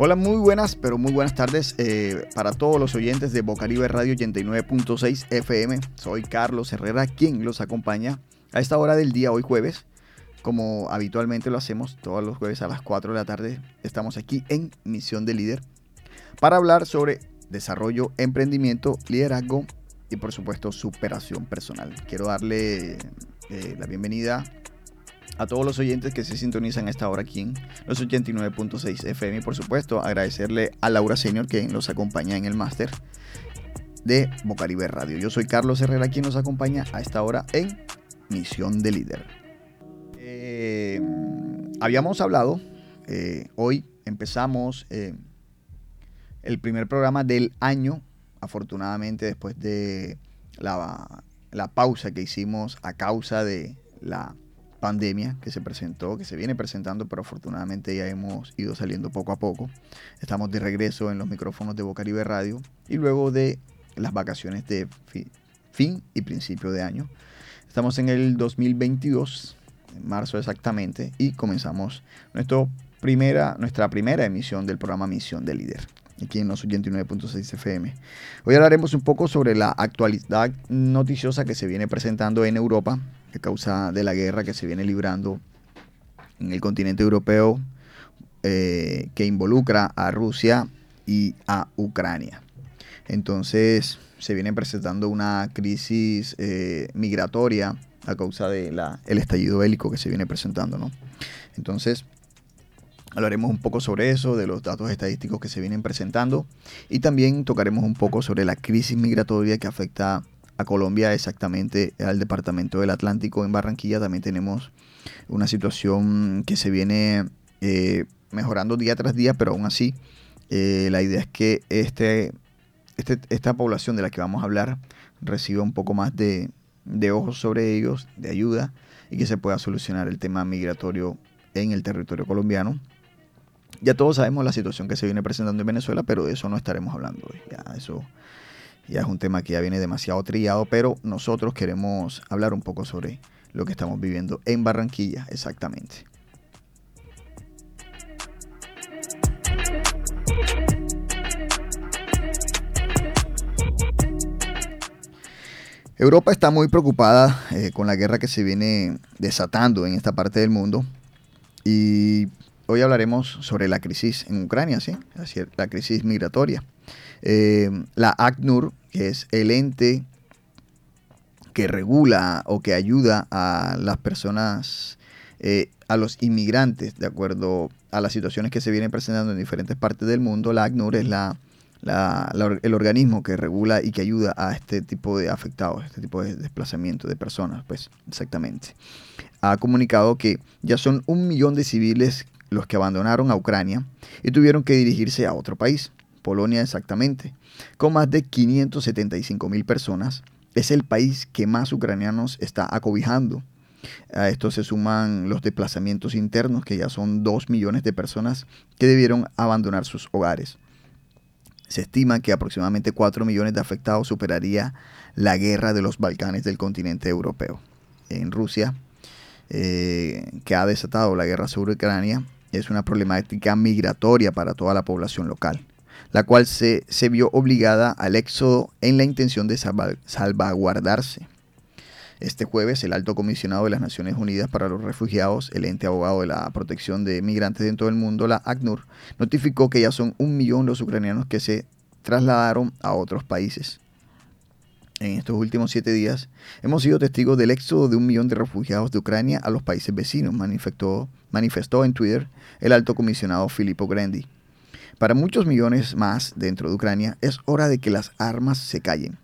Hola, muy buenas, pero muy buenas tardes eh, para todos los oyentes de Bocaribe Radio 89.6 FM. Soy Carlos Herrera, quien los acompaña a esta hora del día, hoy jueves. Como habitualmente lo hacemos todos los jueves a las 4 de la tarde, estamos aquí en Misión de Líder para hablar sobre desarrollo, emprendimiento, liderazgo y por supuesto superación personal. Quiero darle eh, la bienvenida a todos los oyentes que se sintonizan a esta hora aquí en los 89.6 FM y por supuesto agradecerle a Laura Senior que nos acompaña en el máster de Bocaribe Radio. Yo soy Carlos Herrera quien nos acompaña a esta hora en Misión de Líder. Eh, habíamos hablado, eh, hoy empezamos eh, el primer programa del año, afortunadamente después de la, la pausa que hicimos a causa de la pandemia que se presentó, que se viene presentando, pero afortunadamente ya hemos ido saliendo poco a poco. Estamos de regreso en los micrófonos de Bocaribe Radio y luego de las vacaciones de fin y principio de año. Estamos en el 2022, en marzo exactamente, y comenzamos nuestro primera, nuestra primera emisión del programa Misión de Líder, aquí en los 89.6 FM. Hoy hablaremos un poco sobre la actualidad noticiosa que se viene presentando en Europa, a causa de la guerra que se viene librando en el continente europeo eh, que involucra a Rusia y a Ucrania. Entonces se viene presentando una crisis eh, migratoria a causa del el estallido bélico que se viene presentando. ¿no? Entonces hablaremos un poco sobre eso, de los datos estadísticos que se vienen presentando y también tocaremos un poco sobre la crisis migratoria que afecta a Colombia, exactamente al departamento del Atlántico en Barranquilla. También tenemos una situación que se viene eh, mejorando día tras día, pero aún así eh, la idea es que este, este, esta población de la que vamos a hablar reciba un poco más de, de ojos sobre ellos, de ayuda, y que se pueda solucionar el tema migratorio en el territorio colombiano. Ya todos sabemos la situación que se viene presentando en Venezuela, pero de eso no estaremos hablando hoy. Ya eso ya es un tema que ya viene demasiado trillado, pero nosotros queremos hablar un poco sobre lo que estamos viviendo en Barranquilla exactamente. Europa está muy preocupada eh, con la guerra que se viene desatando en esta parte del mundo y hoy hablaremos sobre la crisis en Ucrania, ¿sí? la crisis migratoria. Eh, la ACNUR, que es el ente que regula o que ayuda a las personas, eh, a los inmigrantes, de acuerdo a las situaciones que se vienen presentando en diferentes partes del mundo, la ACNUR es el organismo que regula y que ayuda a este tipo de afectados, este tipo de desplazamiento de personas, pues exactamente. Ha comunicado que ya son un millón de civiles los que abandonaron a Ucrania y tuvieron que dirigirse a otro país. Polonia exactamente, con más de 575 mil personas, es el país que más ucranianos está acobijando. A esto se suman los desplazamientos internos, que ya son 2 millones de personas que debieron abandonar sus hogares. Se estima que aproximadamente 4 millones de afectados superaría la guerra de los Balcanes del continente europeo. En Rusia, eh, que ha desatado la guerra sobre Ucrania, es una problemática migratoria para toda la población local la cual se, vio obligada al éxodo en la intención de salvaguardarse. Este jueves, el alto comisionado de las Naciones Unidas para los Refugiados, el ente abogado de la protección de migrantes en todo el mundo, la ACNUR, notificó que ya son un millón los ucranianos que se trasladaron a otros países. En estos últimos siete días hemos sido testigos del éxodo de un millón de refugiados de Ucrania a los países vecinos, manifestó, manifestó en Twitter el alto comisionado Filippo Grandi. Para muchos millones más dentro de Ucrania es hora de que las armas se callen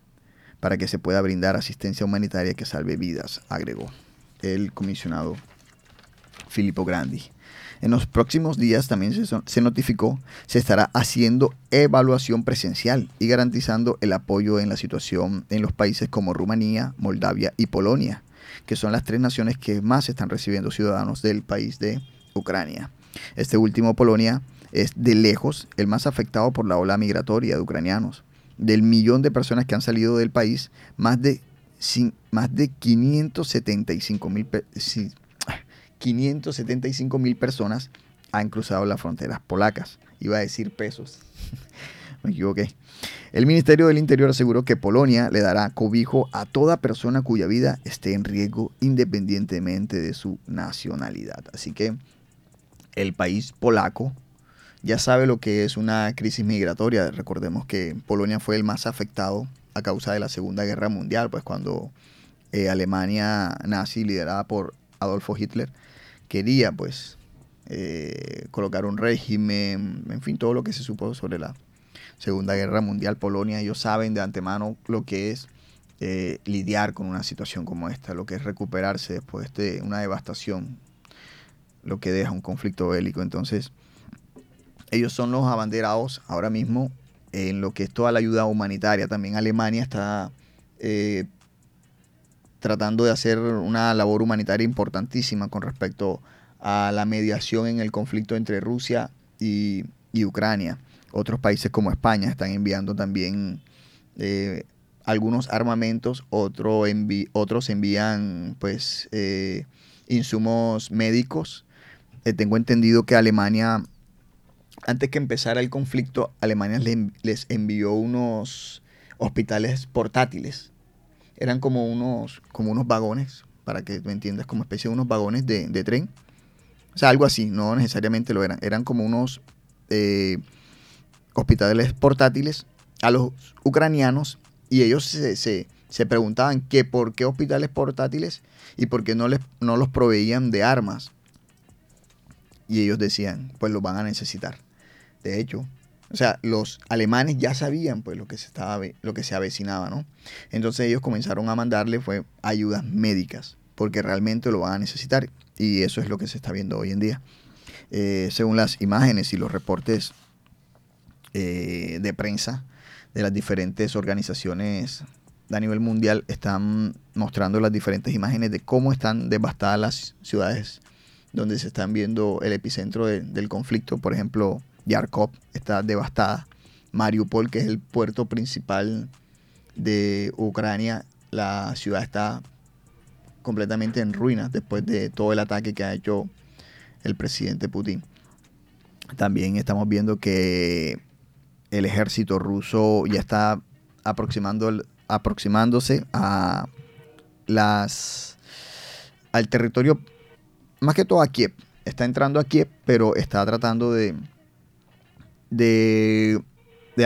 para que se pueda brindar asistencia humanitaria que salve vidas, agregó el comisionado Filippo Grandi. En los próximos días también se, se, notificó se estará haciendo evaluación presencial y garantizando el apoyo en la situación en los países como Rumanía, Moldavia y Polonia, que son las tres naciones que más están recibiendo ciudadanos del país de Ucrania. Este último, Polonia, es de lejos el más afectado por la ola migratoria de ucranianos. Del millón de personas que han salido del país, más de, más de 575 mil 575 mil personas han cruzado las fronteras polacas. Iba a decir pesos. Me equivoqué. El Ministerio del Interior aseguró que Polonia le dará cobijo a toda persona cuya vida esté en riesgo independientemente de su nacionalidad. Así que el país polaco ya sabe lo que es una crisis migratoria. Recordemos que Polonia fue el más afectado a causa de la Segunda Guerra Mundial, pues cuando eh, Alemania nazi, liderada por Adolfo Hitler, quería pues eh, colocar un régimen, en fin, todo lo que se supo sobre la Segunda Guerra Mundial, Polonia, ellos saben de antemano lo que es eh, lidiar con una situación como esta, lo que es recuperarse después de una devastación, lo que deja un conflicto bélico. Entonces, ellos son los abanderados ahora mismo en lo que es toda la ayuda humanitaria. También Alemania está eh, tratando de hacer una labor humanitaria importantísima con respecto a la mediación en el conflicto entre Rusia y, Ucrania. Otros países como España están enviando también eh, algunos armamentos, otro otros envían pues eh, insumos médicos. tengo entendido que Alemania antes que empezara el conflicto, Alemania les envió unos hospitales portátiles. Eran como unos, como unos vagones, para que me entiendas, como especie de unos vagones de, tren. O sea, algo así, no necesariamente lo eran. Eran como unos eh, hospitales portátiles a los ucranianos y ellos se, se, preguntaban que por qué hospitales portátiles y por qué no, les, no los proveían de armas. Y ellos decían, pues los van a necesitar. De hecho, o sea, los alemanes ya sabían pues lo que se estaba lo que se avecinaba, ¿no? Entonces ellos comenzaron a mandarle fue ayudas médicas, porque realmente lo van a necesitar y eso es lo que se está viendo hoy en día. Eh, según las imágenes y los reportes eh, de prensa de las diferentes organizaciones a nivel mundial están mostrando las diferentes imágenes de cómo están devastadas las ciudades donde se están viendo el epicentro del conflicto. Por ejemplo, Yarkov está devastada. Mariupol, que es el puerto principal de Ucrania, la ciudad está completamente en ruinas después de todo el ataque que ha hecho el presidente Putin. También estamos viendo que el ejército ruso ya está aproximando, aproximándose a las al territorio, más que todo a Kiev. Está entrando a Kiev, pero está tratando de de,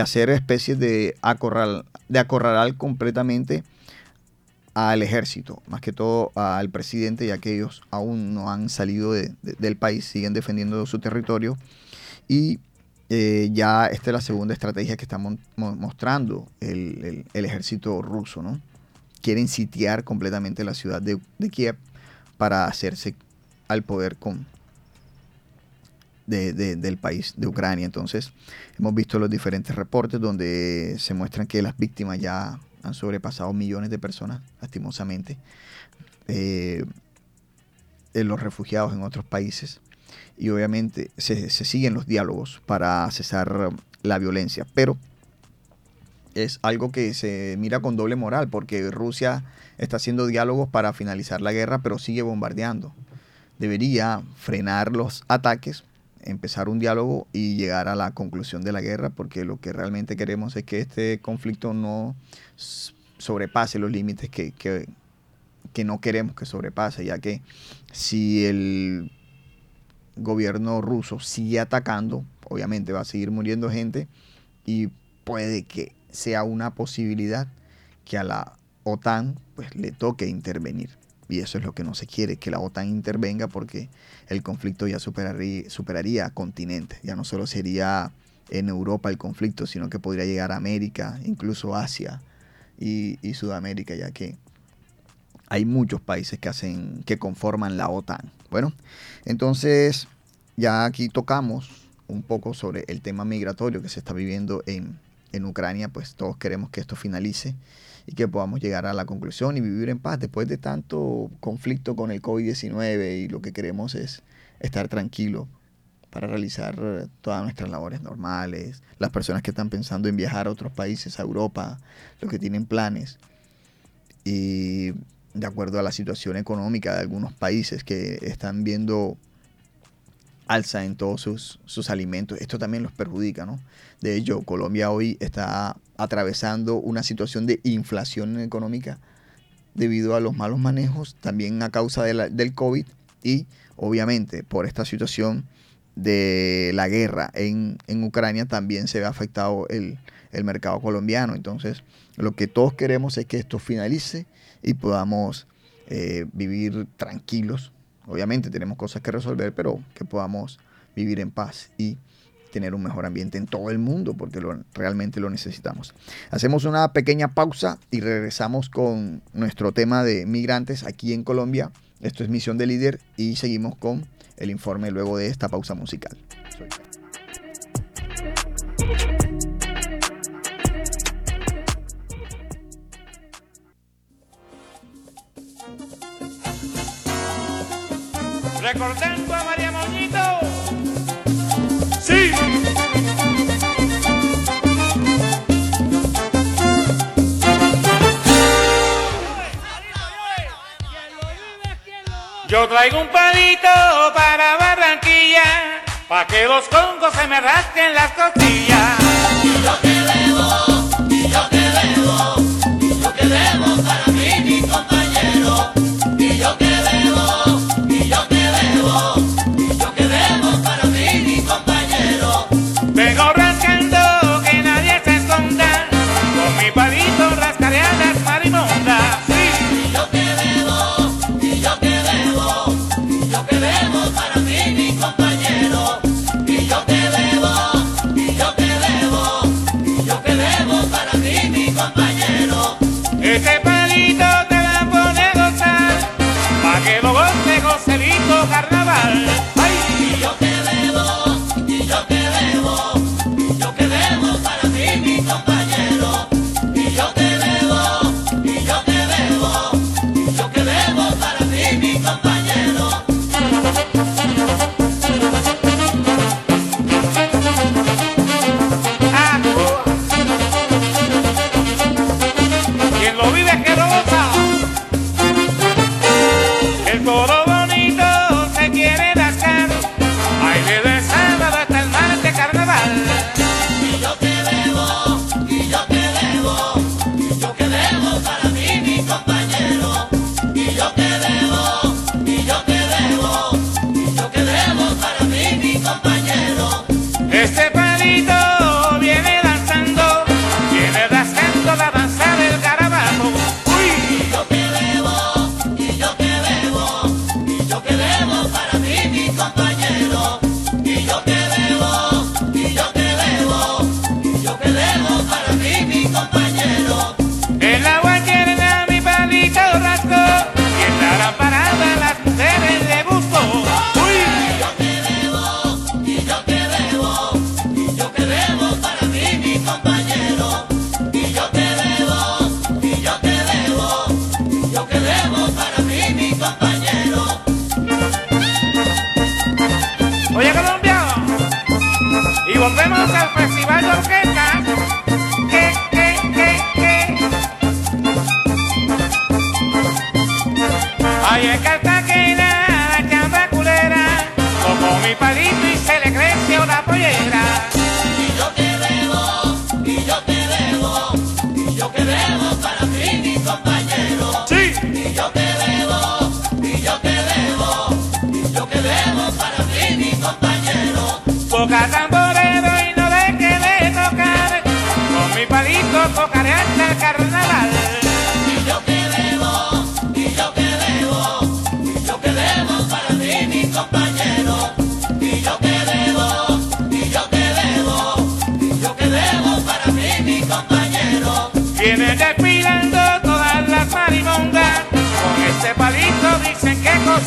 hacer especies de acorral, de acorralar completamente al ejército, más que todo al presidente, ya que ellos aún no han salido del país, siguen defendiendo su territorio. Y eh, ya esta es la segunda estrategia que está mostrando el, ejército ruso, ¿no? Quieren sitiar completamente la ciudad de, de Kiev para hacerse al poder con, del país, de Ucrania. Entonces, hemos visto los diferentes reportes donde se muestran que las víctimas ya han sobrepasado millones de personas, lastimosamente. Eh, en los refugiados en otros países. Y obviamente se siguen los diálogos para cesar la violencia. Pero es algo que se mira con doble moral, porque Rusia está haciendo diálogos para finalizar la guerra, pero sigue bombardeando. Debería frenar los ataques empezar un diálogo y llegar a la conclusión de la guerra, porque lo que realmente queremos es que este conflicto no sobrepase los límites que, no queremos que sobrepase, ya que si el gobierno ruso sigue atacando, obviamente va a seguir muriendo gente y puede que sea una posibilidad que a la OTAN pues le toque intervenir. Y eso es lo que no se quiere, que la OTAN intervenga porque el conflicto ya superaría, superaría continentes. Ya no solo sería en Europa el conflicto, sino que podría llegar a América, incluso Asia y, Sudamérica, ya que hay muchos países que hacen, que conforman la OTAN. Bueno, entonces ya aquí tocamos un poco sobre el tema migratorio que se está viviendo en, en Ucrania, pues todos queremos que esto finalice y que podamos llegar a la conclusión y vivir en paz después de tanto conflicto con el COVID-19 y lo que queremos es estar tranquilo para realizar eh, todas nuestras labores normales, las personas que están pensando en viajar a otros países, a Europa, los que tienen planes. Y de acuerdo a la situación económica de algunos países que están viendo alza en todos sus, sus alimentos, esto también los perjudica, ¿no? De hecho, Colombia hoy está atravesando una situación de inflación económica debido a los malos manejos, también a causa de del COVID y obviamente por esta situación de la guerra en, en Ucrania también se ve afectado el, el, mercado colombiano. Entonces, lo que todos queremos es que esto finalice y podamos eh, vivir tranquilos. Obviamente tenemos cosas que resolver, pero que podamos vivir en paz y tener un mejor ambiente en todo el mundo, porque realmente lo necesitamos. Hacemos una pequeña pausa y regresamos con nuestro tema de migrantes aquí en Colombia. Esto es Misión de Líder y seguimos con el informe luego de esta pausa musical. traigo un palito para Barranquilla, pa' que los congos se me rasquen las costillas.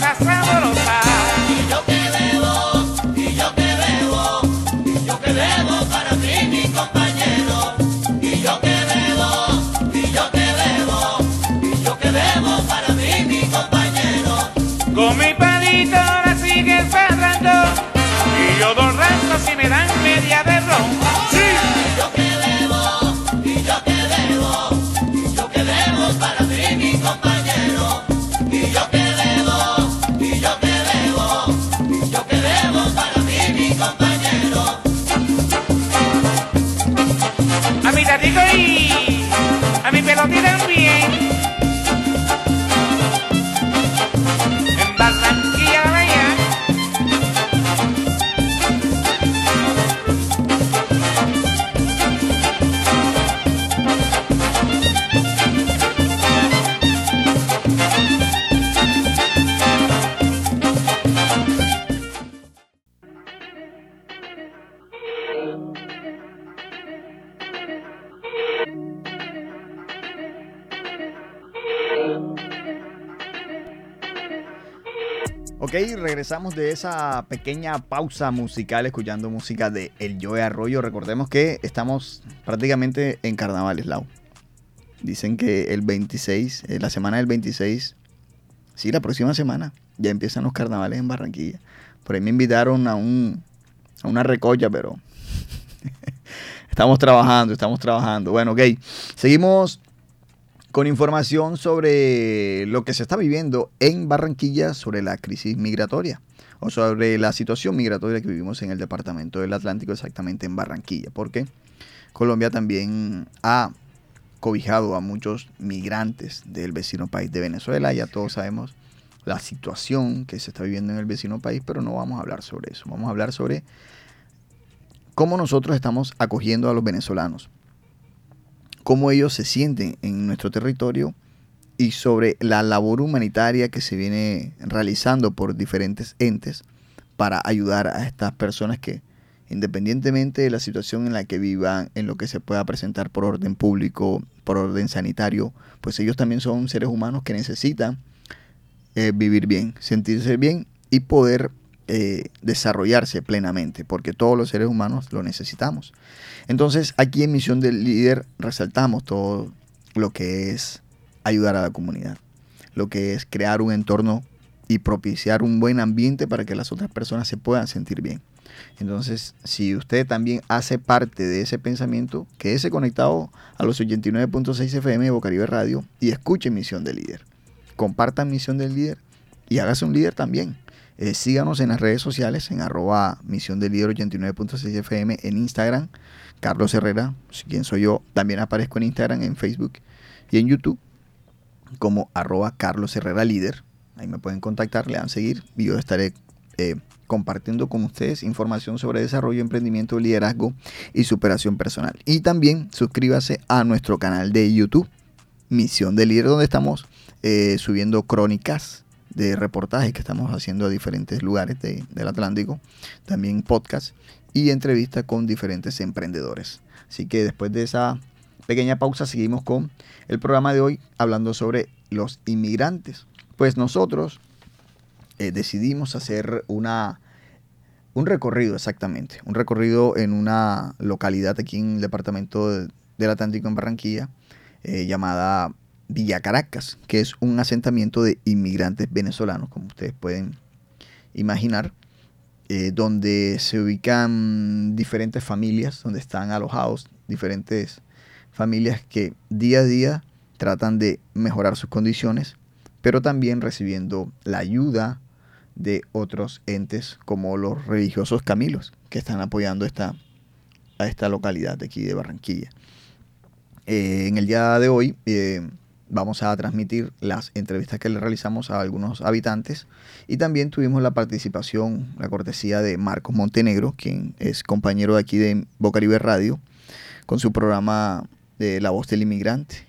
That's right. Bien. Regresamos de esa pequeña pausa musical escuchando música de El Joe Arroyo. Recordemos que estamos prácticamente en carnavales, Lau. Dicen que el 26, eh, la semana del 26, sí, la próxima semana, ya empiezan los carnavales en Barranquilla. Por ahí me invitaron a, un, a una recolla, pero estamos trabajando, estamos trabajando. Bueno, ok, seguimos con información sobre lo que se está viviendo en Barranquilla sobre la crisis migratoria o sobre la situación migratoria que vivimos en el departamento del Atlántico, exactamente en Barranquilla, porque Colombia también ha cobijado a muchos migrantes del vecino país de Venezuela. Ya todos sabemos la situación que se está viviendo en el vecino país, pero no vamos a hablar sobre eso. Vamos a hablar sobre cómo nosotros estamos acogiendo a los venezolanos cómo ellos se sienten en nuestro territorio y sobre la labor humanitaria que se viene realizando por diferentes entes para ayudar a estas personas que, independientemente de la situación en la que vivan, en lo que se pueda presentar por orden público, por orden sanitario, pues ellos también son seres humanos que necesitan eh, vivir bien, sentirse bien y poder eh, desarrollarse plenamente, porque todos los seres humanos lo necesitamos. Entonces, aquí en Misión del Líder resaltamos todo lo que es ayudar a la comunidad, lo que es crear un entorno y propiciar un buen ambiente para que las otras personas se puedan sentir bien. Entonces, si usted también hace parte de ese pensamiento, quédese conectado a los 89.6 FM de Bocaribe Radio y escuche Misión del Líder. Compartan Misión del Líder y hágase un líder también. Eh, síganos en las redes sociales en arroba Misión del Líder 89.6 FM en Instagram, Carlos Herrera, quien soy yo, también aparezco en Instagram, en Facebook y en YouTube como arroba Carlos Herrera Líder. Ahí me pueden contactar, le dan seguir y yo estaré eh, compartiendo con ustedes información sobre desarrollo, emprendimiento, liderazgo y superación personal. Y también suscríbase a nuestro canal de YouTube, Misión del Líder, donde estamos eh, subiendo crónicas de reportajes que estamos haciendo a diferentes lugares de- del Atlántico, también podcast y entrevistas con diferentes emprendedores. Así que después de esa pequeña pausa seguimos con el programa de hoy hablando sobre los inmigrantes. Pues nosotros eh, decidimos hacer una, un recorrido exactamente, un recorrido en una localidad aquí en el departamento de- del Atlántico en Barranquilla eh, llamada Villa Caracas, que es un asentamiento de inmigrantes venezolanos, como ustedes pueden imaginar, eh, donde se ubican diferentes familias, donde están alojados diferentes familias que día a día tratan de mejorar sus condiciones, pero también recibiendo la ayuda de otros entes como los religiosos Camilos, que están apoyando esta, a esta localidad de aquí de Barranquilla. Eh, en el día de hoy eh, vamos a transmitir las entrevistas que le realizamos a algunos habitantes y también tuvimos la participación, la cortesía de Marcos Montenegro, quien es compañero de aquí de Bocaribe Radio, con su programa de La Voz del Inmigrante.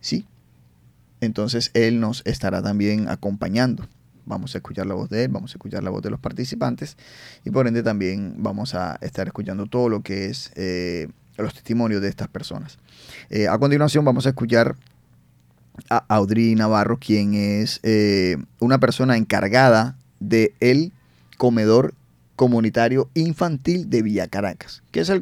Sí, entonces él nos estará también acompañando. Vamos a escuchar la voz de él, vamos a escuchar la voz de los participantes y por ende también vamos a estar escuchando todo lo que es eh, los testimonios de estas personas. Eh, a continuación vamos a escuchar a Audrey Navarro, quien es eh, una persona encargada del el comedor comunitario infantil de Villa Caracas. ¿Qué es el,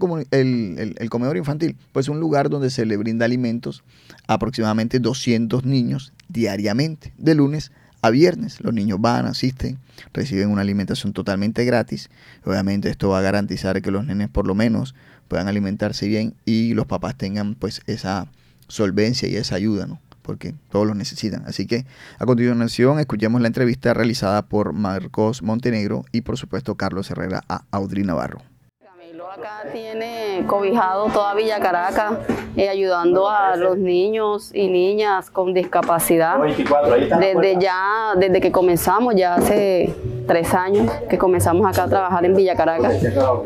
el comedor infantil? Pues un lugar donde se le brinda alimentos a aproximadamente 200 niños diariamente, de lunes a viernes. Los niños van, asisten, reciben una alimentación totalmente gratis. Obviamente esto va a garantizar que los nenes por lo menos puedan alimentarse bien y los papás tengan pues esa solvencia y esa ayuda, ¿no? Porque todos lo necesitan. Así que a continuación escuchemos la entrevista realizada por Marcos Montenegro y por supuesto Carlos Herrera a Audrey Navarro. Camilo acá tiene cobijado toda Villa Caracas, eh, ayudando a los niños y niñas con discapacidad. Desde ya, desde que comenzamos, ya hace tres años que comenzamos acá a trabajar en Villa Caracas.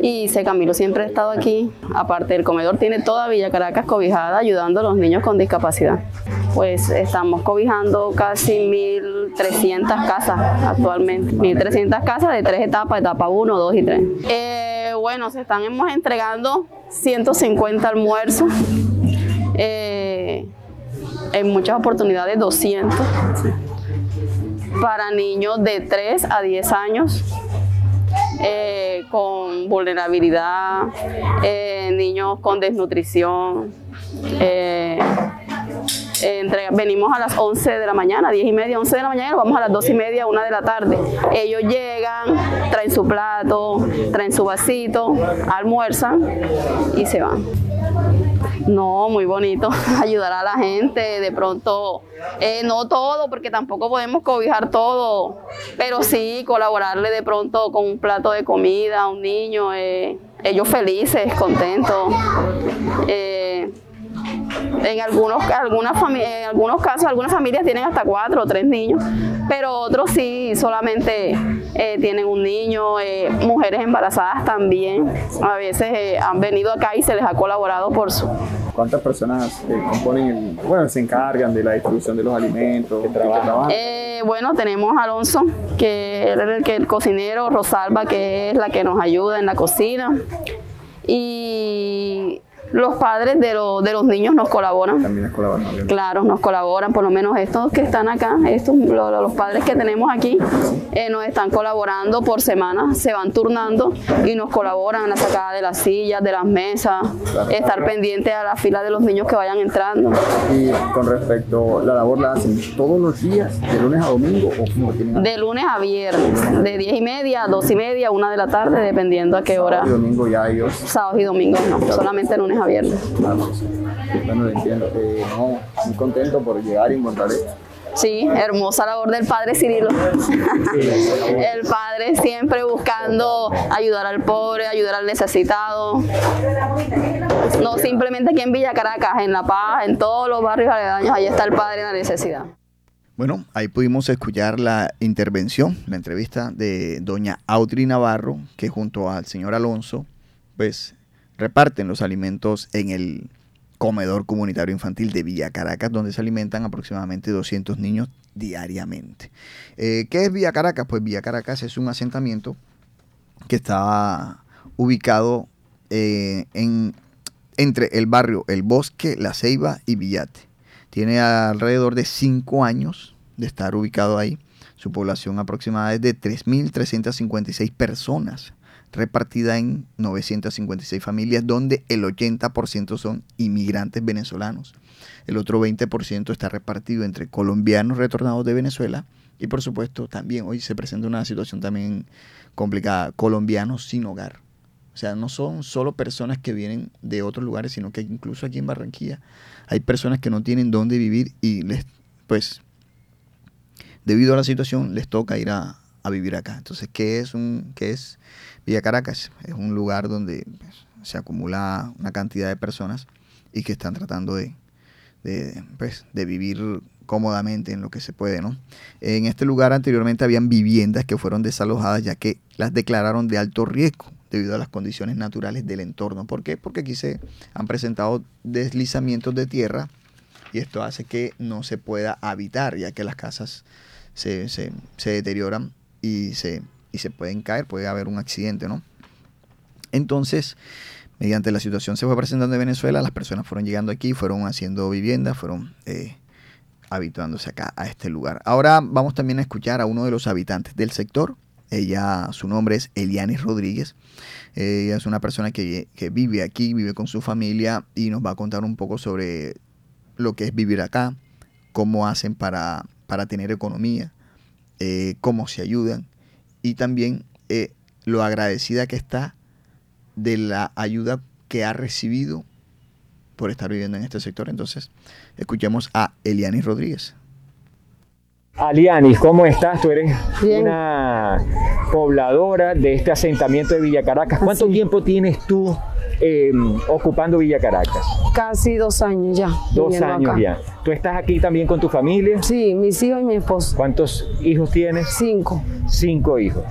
Y C. Camilo siempre ha estado aquí. Aparte del comedor, tiene toda Villa Caracas cobijada, ayudando a los niños con discapacidad. Pues estamos cobijando casi 1.300 casas actualmente. 1.300 casas de tres etapas, etapa 1, 2 y 3. Eh, bueno, se están hemos entregando 150 almuerzos. Eh, en muchas oportunidades 200 para niños de 3 a 10 años eh, con vulnerabilidad, eh, niños con desnutrición. eh, entre- venimos a las 11 de la mañana, 10 y media, 11 de la mañana, vamos a las 2 y media, 1 de la tarde. Ellos llegan, traen su plato, traen su vasito, almuerzan y se van. No, muy bonito ayudar a la gente, de pronto, eh, no todo, porque tampoco podemos cobijar todo, pero sí colaborarle de pronto con un plato de comida a un niño, eh, ellos felices, contentos. Eh, en algunos, algunas en algunos casos, algunas familias tienen hasta cuatro o tres niños, pero otros sí solamente eh, tienen un niño, eh, mujeres embarazadas también. A veces eh, han venido acá y se les ha colaborado por su, ¿Cuántas personas componen el, bueno, se encargan de la distribución de los alimentos, que trabajan? Bueno, tenemos a Alonso, que es el, que, el cocinero, Rosalba, que es la que nos ayuda en la cocina. Y los padres de, lo- de los niños nos colaboran. También es colaborador. Claro, nos colaboran, por lo menos estos que están acá, estos, lo- lo- los padres que tenemos aquí, eh, nos están colaborando por semana, se van turnando y nos colaboran en la sacada de las sillas, de las mesas, estar pendiente a la fila de los niños que vayan entrando. Y con respecto, la labor la hacen todos los días, de lunes a domingo, o tienen De lunes a viernes, de 10 y media a 2 y media, 1 de la tarde, dependiendo a qué hora. sábado y domingo ya ellos. Sábados y domingos no, solamente lunes a viernes. Claro, sí. Bueno, lo entiendo. Eh, no, muy contento por llegar y encontrar esto. Sí, hermosa labor del padre Cirilo. El padre siempre buscando ayudar al pobre, ayudar al necesitado. No simplemente aquí en Villa Caracas, en La Paz, en todos los barrios aledaños, ahí está el padre en la necesidad. Bueno, ahí pudimos escuchar la intervención, la entrevista de doña Audrey Navarro, que junto al señor Alonso, pues reparten los alimentos en el comedor comunitario infantil de Villa Caracas, donde se alimentan aproximadamente 200 niños diariamente. Eh, ¿Qué es Villa Caracas? Pues Villa Caracas es un asentamiento que está ubicado eh, en, entre el barrio El Bosque, La Ceiba y Villate. Tiene alrededor de 5 años de estar ubicado ahí. Su población aproximada es de 3.356 personas, repartida en 956 familias, donde el 80% son inmigrantes venezolanos. El otro 20% está repartido entre colombianos retornados de Venezuela y por supuesto también hoy se presenta una situación también complicada, colombianos sin hogar. O sea, no son solo personas que vienen de otros lugares, sino que incluso aquí en Barranquilla hay personas que no tienen dónde vivir y les, pues, debido a la situación, les toca ir a, a vivir acá. Entonces, ¿qué es un, qué es Villa Caracas? Es un lugar donde pues, se acumula una cantidad de personas y que están tratando de, pues, de vivir cómodamente en lo que se puede, ¿no? En este lugar anteriormente habían viviendas que fueron desalojadas ya que las declararon de alto riesgo debido a las condiciones naturales del entorno. ¿Por qué? Porque aquí se han presentado deslizamientos de tierra y esto hace que no se pueda habitar, ya que las casas se- se deterioran y se, y se pueden caer, puede haber un accidente, ¿no? Entonces, mediante la situación se fue presentando en Venezuela, las personas fueron llegando aquí, fueron haciendo viviendas, fueron eh, habituándose acá a este lugar. Ahora vamos también a escuchar a uno de los habitantes del sector. Ella, su nombre es Elianis Rodríguez. Ella es una persona que, que vive aquí, vive con su familia y nos va a contar un poco sobre lo que es vivir acá, cómo hacen para, para tener economía, eh, cómo se ayudan y también eh, lo agradecida que está de la ayuda que ha recibido por estar viviendo en este sector. Entonces, escuchemos a Elianis Rodríguez. Alianis, ¿cómo estás? Tú eres Bien. una pobladora de este asentamiento de Villa Caracas. ¿Cuánto Así. tiempo tienes tú eh, ocupando Villa Caracas? Casi dos años ya. Dos años acá. ya. ¿Tú estás aquí también con tu familia? Sí, mis hijos y mi esposo. ¿Cuántos hijos tienes? Cinco. Cinco hijos.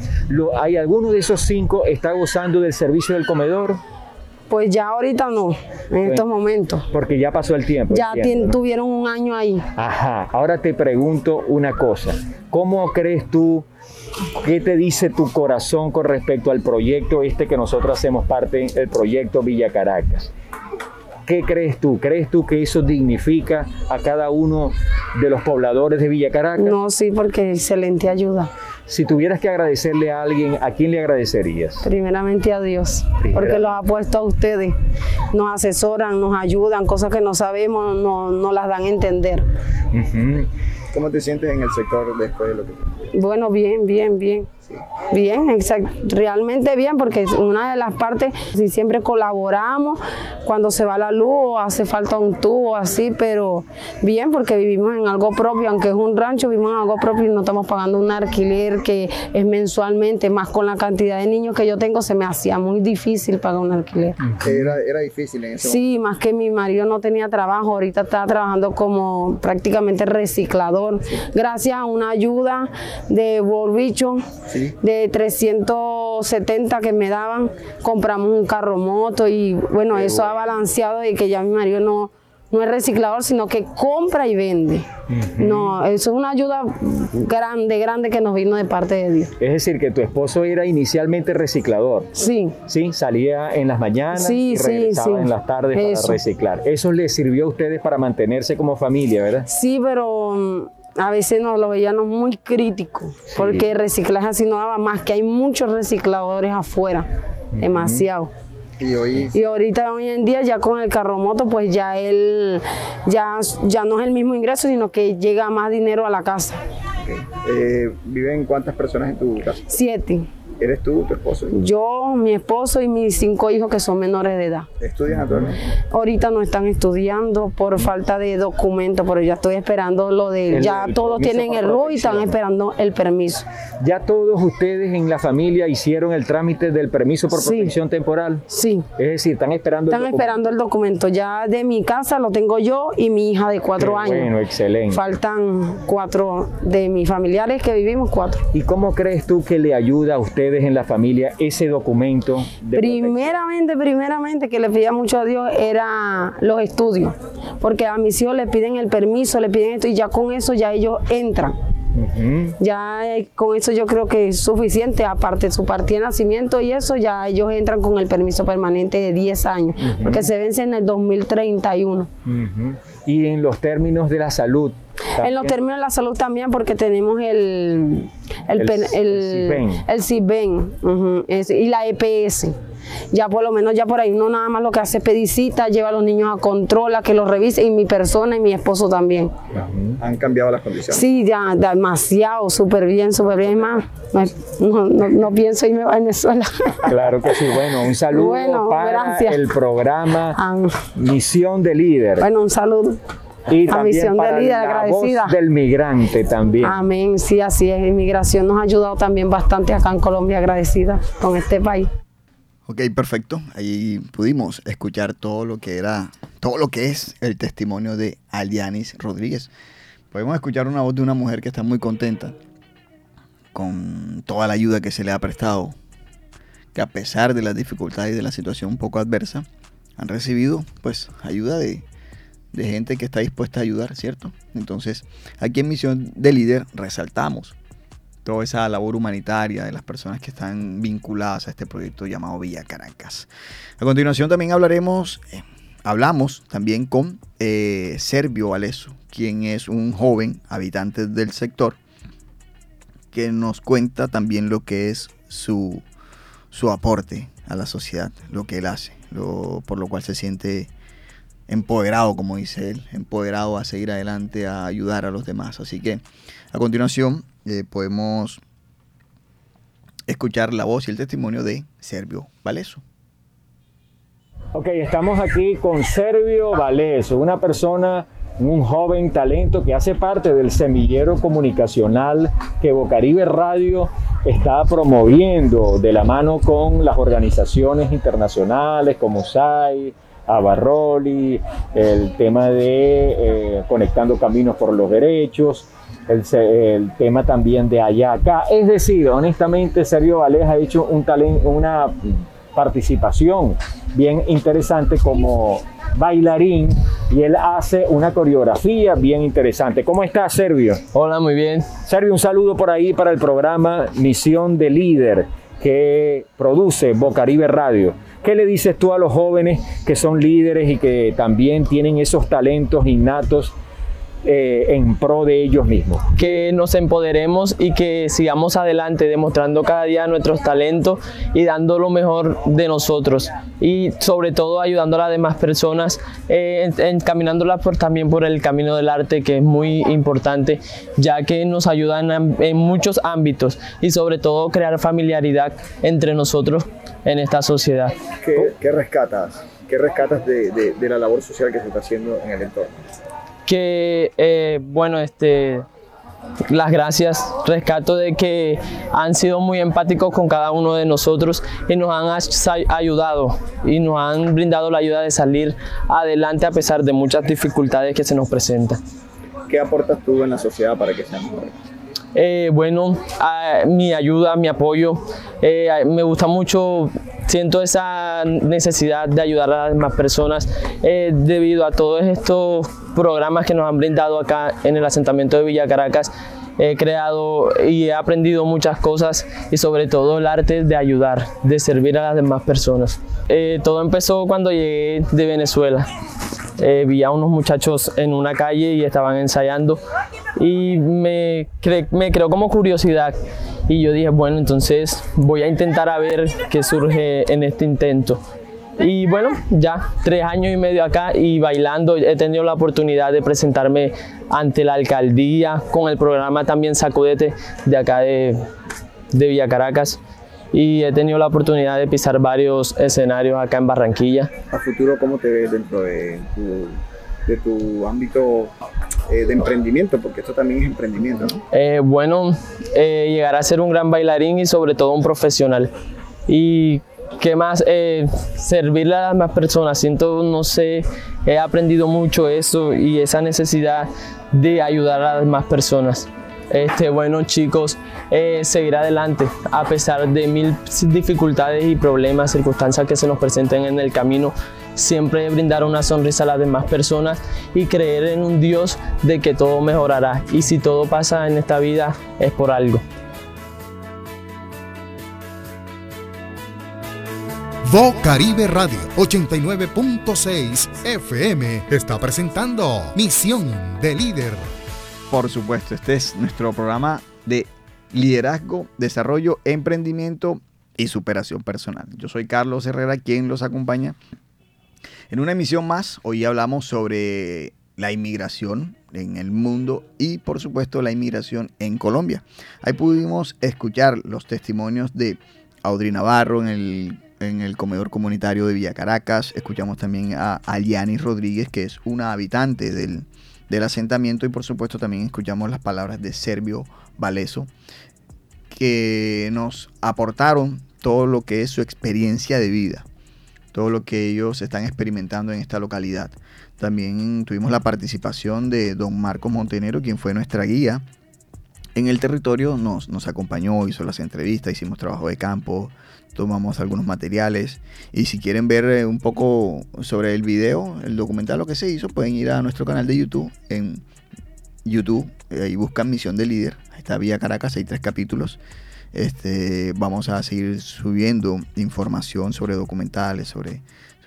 ¿Hay alguno de esos cinco está gozando del servicio del comedor? Pues ya ahorita no, en estos momentos. Porque ya pasó el tiempo. Ya entiendo, tien- ¿no? tuvieron un año ahí. Ajá, ahora te pregunto una cosa. ¿Cómo crees tú, qué te dice tu corazón con respecto al proyecto este que nosotros hacemos parte, el proyecto Villa Caracas? ¿Qué crees tú? ¿Crees tú que eso dignifica a cada uno de los pobladores de Villa Caracas? No, sí, porque excelente ayuda. Si tuvieras que agradecerle a alguien, ¿a quién le agradecerías? Primeramente a Dios, Primera- porque los ha puesto a ustedes. Nos asesoran, nos ayudan, cosas que no sabemos, no, no las dan a entender. ¿Cómo te sientes en el sector después de lo que Bueno, bien, bien, bien. Bien, exact- realmente bien, porque es una de las partes, si siempre colaboramos, cuando se va la luz o hace falta un tubo así, pero bien, porque vivimos en algo propio, aunque es un rancho, vivimos en algo propio y no estamos pagando un alquiler que es mensualmente, más con la cantidad de niños que yo tengo, se me hacía muy difícil pagar un alquiler. Era, era difícil en ese Sí, más que mi marido no tenía trabajo, ahorita está trabajando como prácticamente reciclador. Gracias a una ayuda de Borbicho de 370 que me daban, compramos un carro moto y bueno, eso ha balanceado de que ya mi marido no, no es reciclador, sino que compra y vende. No, eso es una ayuda grande, grande que nos vino de parte de Dios. Es decir, que tu esposo era inicialmente reciclador. Sí, Sí, salía en las mañanas Sí, y sí, regresaba sí. en las tardes Eso. para reciclar. Eso les sirvió a ustedes para mantenerse como familia, ¿verdad? Sí, pero mm, a veces nos lo veíamos muy crítico, porque el reciclaje así no daba más, que hay muchos recicladores afuera, demasiado. Y hoy Y ahorita, hoy en día, ya con el carromoto, pues ya él, ya, ya no es el mismo ingreso, sino que llega más dinero a la casa. eh, viven cuántas personas en tu casa. Siete. ¿Eres tú, tu esposo? Yo, mi esposo y mis cinco hijos que son menores de edad. ¿Estudian actualmente? Ahorita no están estudiando por falta de documentos, pero ya estoy esperando lo de... El- ya el todos tienen el RU y están esperando el permiso. Ya todos ustedes en la familia hicieron el trámite del permiso por Sí. protección temporal. Sí. Es decir, están esperando el Están esperando el documento. Ya de mi casa lo tengo yo y mi hija de cuatro Qué años. Bueno, excelente. Faltan cuatro de mis familiares que vivimos, cuatro. ¿Y cómo crees tú que le ayuda a ustedes en la familia ese documento? de Primeramente, primeramente, que le pedía mucho a Dios era los estudios. Porque a mis hijos le piden el permiso, le piden esto y ya con eso ya ellos entran. Ya eh, con eso yo creo que es suficiente, aparte su partida de nacimiento y eso, ya ellos entran con el permiso permanente de 10 años, porque se vence en el 2031. Ujú. Y en los términos de la salud. En los términos de la salud también, porque tenemos el, el, El- pen- el el, ujú, ese, y la EPS. Ya por lo menos ya por ahí uno nada más lo que hace es pedir cita, lleva a los niños a control, a que los revise, y mi persona y mi esposo también. Han cambiado las condiciones. Sí, ya demasiado, súper bien, súper bien. Más, no, no, no pienso irme a Venezuela. Claro que sí. Bueno, un saludo Bueno, para gracias. el programa Misión de Líder. bueno, un saludo. Y a Misión de para Líder, la agradecida. voz del migrante también. Amén, sí, así es. Inmigración nos ha ayudado también bastante acá en Colombia, agradecida con este país. Ok, perfecto. Ahí pudimos escuchar todo lo que era, todo lo que es el testimonio de Alianis Rodríguez. Podemos escuchar una voz de una mujer que está muy contenta con toda la ayuda que se le ha prestado, que a pesar de las dificultades y de la situación un poco adversa, han recibido pues ayuda de, de gente que está dispuesta a ayudar, ¿cierto? Entonces, aquí en Misión de Líder resaltamos toda esa labor humanitaria de las personas que están vinculadas a este proyecto llamado Villa Caracas. A continuación también hablaremos, eh, hablamos también con eh, Servio quien es un joven habitante del sector, que nos cuenta también lo que es su, su aporte a la sociedad, lo que él hace, por lo cual se siente empoderado, como dice él, empoderado a seguir adelante, a ayudar a los demás. Así que a continuación eh, podemos escuchar la voz y el testimonio de Servio Valeso. Ok, estamos aquí con Servio Valeso, una persona un joven talento que hace parte del semillero comunicacional que Bocaribe Radio está promoviendo de la mano con las organizaciones internacionales como SAI, Abarroli, el tema de eh, Conectando Caminos por los Derechos, el, tema también de allá acá. Es decir, honestamente, Sergio Valés ha hecho un talen- una participación bien interesante como bailarín y él hace una coreografía bien interesante. ¿Cómo está, Servio? Hola, muy bien. Sergio, un saludo por ahí para el programa Misión de Líder que produce Bocaribe Radio. ¿Qué le dices tú a los jóvenes que son líderes y que también tienen esos talentos innatos eh, en pro de ellos mismos? Que nos empoderemos y que sigamos adelante demostrando cada día nuestros talentos y dando lo mejor de nosotros. Y sobre todo ayudando a las demás personas, eh, en- encaminándolas por, también por el camino del arte, que es muy importante, ya que nos ayudan en, en muchos ámbitos y sobre todo crear familiaridad entre nosotros en esta sociedad. ¿Qué, qué rescatas? ¿Qué rescatas de, de- de la labor social que se está haciendo en el entorno? Que eh, bueno este las gracias rescato de que han sido muy empáticos con cada uno de nosotros y nos han ayudado y nos han brindado la ayuda de salir adelante a pesar de muchas dificultades que se nos presentan. ¿Qué aportas tú en la sociedad para que sea mejor? Eh, bueno, ah, mi ayuda, mi apoyo, eh, me gusta mucho, siento esa necesidad de ayudar a las demás personas eh, debido a todos estos programas que nos han brindado acá en el asentamiento de Villa Caracas. He creado y he aprendido muchas cosas y sobre todo el arte de ayudar, de servir a las demás personas. Eh, todo empezó cuando llegué de Venezuela. Eh, vi a unos muchachos en una calle y estaban ensayando y me, me creó como curiosidad y yo dije, bueno, entonces voy a intentar a ver qué surge en este intento. Y bueno, ya tres años y medio acá y bailando, he tenido la oportunidad de presentarme ante la alcaldía con el programa también Sacudete de acá de, de Villa Caracas y he tenido la oportunidad de pisar varios escenarios acá en Barranquilla. ¿A futuro cómo te ves dentro de tu, de tu ámbito eh, de emprendimiento? Porque esto también es emprendimiento, ¿no? Eh, bueno, eh, llegar a ser un gran bailarín y sobre todo un profesional. Y qué más, Eh, servirle a las demás personas. Siento, no sé, he aprendido mucho eso y esa necesidad de ayudar a las demás personas. Este, bueno chicos, eh, seguir adelante a pesar de mil dificultades y problemas, circunstancias que se nos presenten en el camino, siempre brindar una sonrisa a las demás personas y creer en un Dios de que todo mejorará. Y si todo pasa en esta vida es por algo. Vo Caribe Radio 89.6 FM está presentando Misión de Líder. Por supuesto, este es nuestro programa de liderazgo, desarrollo, emprendimiento y superación personal. Yo soy Carlos Herrera, quien los acompaña. En una emisión más, hoy hablamos sobre la inmigración en el mundo y por supuesto la inmigración en Colombia. Ahí pudimos escuchar los testimonios de Audrey Navarro en el, en el comedor comunitario de Villa Caracas. Escuchamos también a Aliani Rodríguez, que es una habitante del, del asentamiento y por supuesto también escuchamos las palabras de Servio Valeso que nos aportaron todo lo que es su experiencia de vida, todo lo que ellos están experimentando en esta localidad. También tuvimos la participación de don Marcos Montenero, quien fue nuestra guía en el territorio, nos, nos acompañó, hizo las entrevistas, hicimos trabajo de campo, tomamos algunos materiales y si quieren ver eh, un poco sobre el video, el documental, lo que se hizo, pueden ir a nuestro canal de YouTube en YouTube eh, y buscan Misión de Líder. Ahí está Vía Caracas, hay tres capítulos. Este, vamos a seguir subiendo información sobre documentales, sobre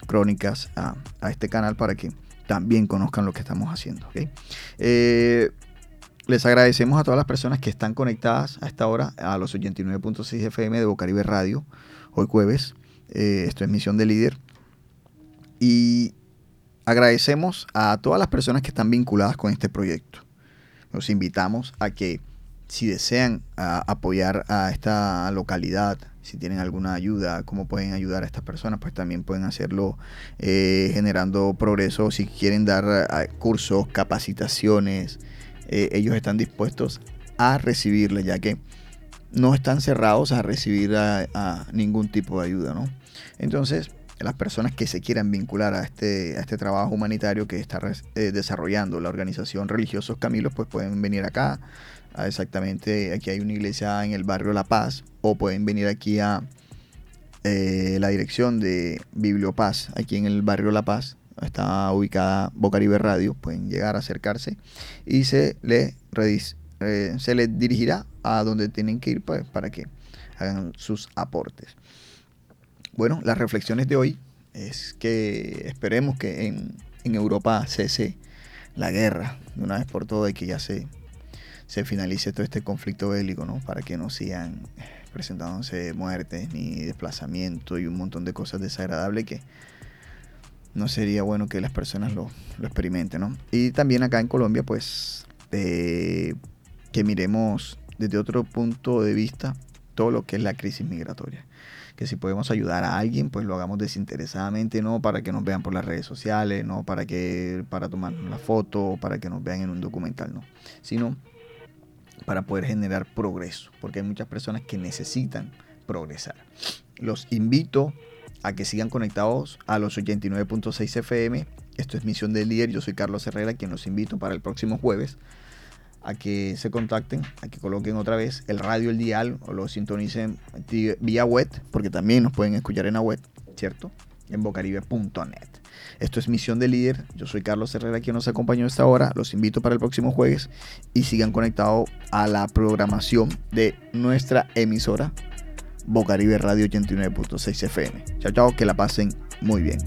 crónicas a, este canal para que también conozcan lo que estamos haciendo. ¿ok? Eh, les agradecemos a todas las personas que están conectadas a esta hora a los 89.6 FM de Bocaribe Radio, hoy jueves. Eh, esto es Misión de Líder. Y agradecemos a todas las personas que están vinculadas con este proyecto. Los invitamos a que si desean apoyar a esta localidad, si tienen alguna ayuda, cómo pueden ayudar a estas personas, pues también pueden hacerlo eh, generando progreso. Si quieren dar eh, cursos, capacitaciones, eh, ellos están dispuestos a recibirle, ya que no están cerrados a recibir a, ningún tipo de ayuda, ¿no? Entonces, las personas que se quieran vincular a este, a este trabajo humanitario que está eh, desarrollando la organización Religiosos Camilos, pues pueden venir acá. A exactamente, aquí hay una iglesia en el barrio La Paz, o pueden venir aquí a eh, la dirección de Bibliopaz, aquí en el barrio La Paz. Está ubicada Bocaribe Radio, pueden llegar a acercarse y se eh, se les dirigirá a donde tienen que ir pues, para que hagan sus aportes. Bueno, las reflexiones de hoy es que esperemos que en, en Europa cese la guerra de una vez por todas y que ya se, se finalice todo este conflicto bélico, ¿no? Para que no sigan presentándose muertes ni desplazamiento y un montón de cosas desagradables que no sería bueno que las personas lo, lo experimenten, ¿no? Y también acá en Colombia, pues, eh, que miremos desde otro punto de vista todo lo que es la crisis migratoria que si podemos ayudar a alguien, pues lo hagamos desinteresadamente, no para que nos vean por las redes sociales, no para que para tomar una foto, para que nos vean en un documental, no, sino para poder generar progreso, porque hay muchas personas que necesitan progresar. Los invito a que sigan conectados a los 89.6 FM. Esto es Misión del Líder. Yo soy Carlos Herrera, quien los invito para el próximo jueves a que se contacten, a que coloquen otra vez el radio, el dial o lo sintonicen vía web, porque también nos pueden escuchar en la web, ¿cierto? En bocaribe.net. Esto es Misión de Líder. Yo soy Carlos Herrera, quien nos acompañó esta hora. Los invito para el próximo jueves y sigan conectados a la programación de nuestra emisora Bocaribe Radio 89.6 FM. Chao, chao, que la pasen muy bien.